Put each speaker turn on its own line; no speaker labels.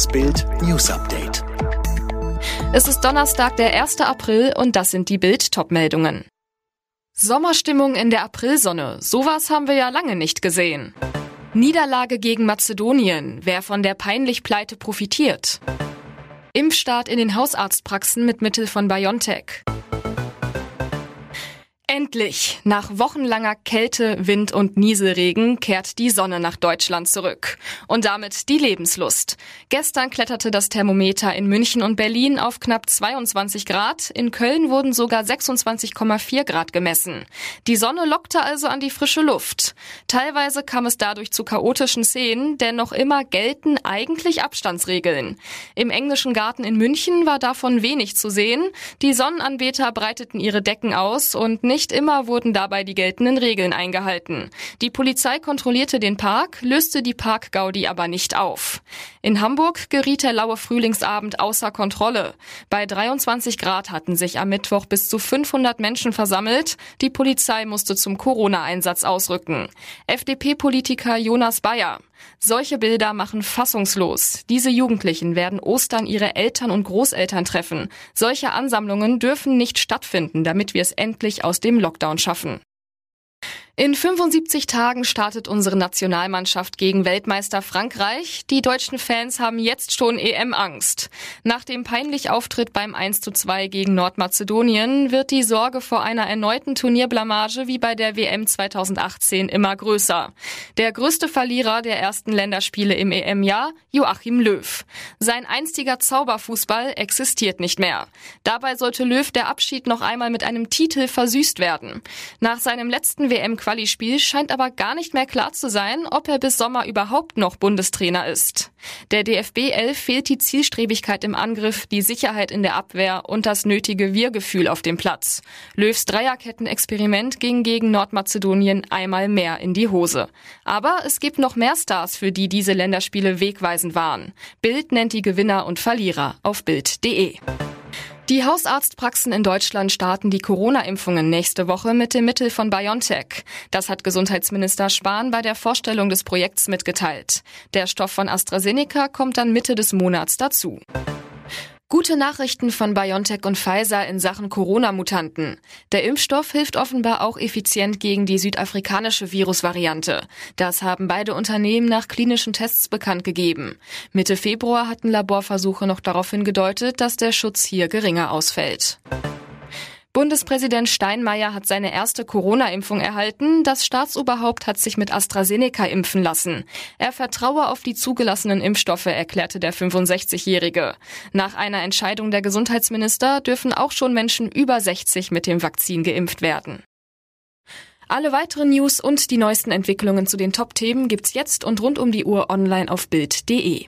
Das Bild News Update.
Es ist Donnerstag, der 1. April und das sind die Bild Topmeldungen. Sommerstimmung in der Aprilsonne. Sowas haben wir ja lange nicht gesehen. Niederlage gegen Mazedonien. Wer von der peinlich Pleite profitiert? Impfstart in den Hausarztpraxen mit Mittel von BioNTech. Endlich! Nach wochenlanger Kälte, Wind und Nieselregen kehrt die Sonne nach Deutschland zurück. Und damit die Lebenslust. Gestern kletterte das Thermometer in München und Berlin auf knapp 22 Grad. In Köln wurden sogar 26,4 Grad gemessen. Die Sonne lockte also an die frische Luft. Teilweise kam es dadurch zu chaotischen Szenen, denn noch immer gelten eigentlich Abstandsregeln. Im englischen Garten in München war davon wenig zu sehen. Die Sonnenanbeter breiteten ihre Decken aus und nicht immer wurden dabei die geltenden Regeln eingehalten. Die Polizei kontrollierte den Park, löste die Parkgaudi aber nicht auf. In Hamburg geriet der laue Frühlingsabend außer Kontrolle. Bei 23 Grad hatten sich am Mittwoch bis zu 500 Menschen versammelt. Die Polizei musste zum Corona-Einsatz ausrücken. FDP-Politiker Jonas Bayer. Solche Bilder machen fassungslos. Diese Jugendlichen werden Ostern ihre Eltern und Großeltern treffen. Solche Ansammlungen dürfen nicht stattfinden, damit wir es endlich aus dem Lockdown schaffen. In 75 Tagen startet unsere Nationalmannschaft gegen Weltmeister Frankreich. Die deutschen Fans haben jetzt schon EM-Angst. Nach dem peinlichen Auftritt beim 1 zu 2 gegen Nordmazedonien wird die Sorge vor einer erneuten Turnierblamage wie bei der WM 2018 immer größer. Der größte Verlierer der ersten Länderspiele im EM-Jahr, Joachim Löw. Sein einstiger Zauberfußball existiert nicht mehr. Dabei sollte Löw der Abschied noch einmal mit einem Titel versüßt werden. Nach seinem letzten WM Quali-Spiel scheint aber gar nicht mehr klar zu sein, ob er bis Sommer überhaupt noch Bundestrainer ist. Der DFB 11 fehlt die Zielstrebigkeit im Angriff, die Sicherheit in der Abwehr und das nötige Wir-Gefühl auf dem Platz. Löws Dreierketten-Experiment ging gegen Nordmazedonien einmal mehr in die Hose. Aber es gibt noch mehr Stars, für die diese Länderspiele wegweisend waren. Bild nennt die Gewinner und Verlierer auf Bild.de. Die Hausarztpraxen in Deutschland starten die Corona-Impfungen nächste Woche mit dem Mittel von BioNTech. Das hat Gesundheitsminister Spahn bei der Vorstellung des Projekts mitgeteilt. Der Stoff von AstraZeneca kommt dann Mitte des Monats dazu. Gute Nachrichten von BioNTech und Pfizer in Sachen Corona-Mutanten. Der Impfstoff hilft offenbar auch effizient gegen die südafrikanische Virusvariante. Das haben beide Unternehmen nach klinischen Tests bekannt gegeben. Mitte Februar hatten Laborversuche noch darauf hingedeutet, dass der Schutz hier geringer ausfällt. Bundespräsident Steinmeier hat seine erste Corona-Impfung erhalten. Das Staatsoberhaupt hat sich mit AstraZeneca impfen lassen. Er vertraue auf die zugelassenen Impfstoffe, erklärte der 65-Jährige. Nach einer Entscheidung der Gesundheitsminister dürfen auch schon Menschen über 60 mit dem Vakzin geimpft werden. Alle weiteren News und die neuesten Entwicklungen zu den Top-Themen gibt's jetzt und rund um die Uhr online auf Bild.de.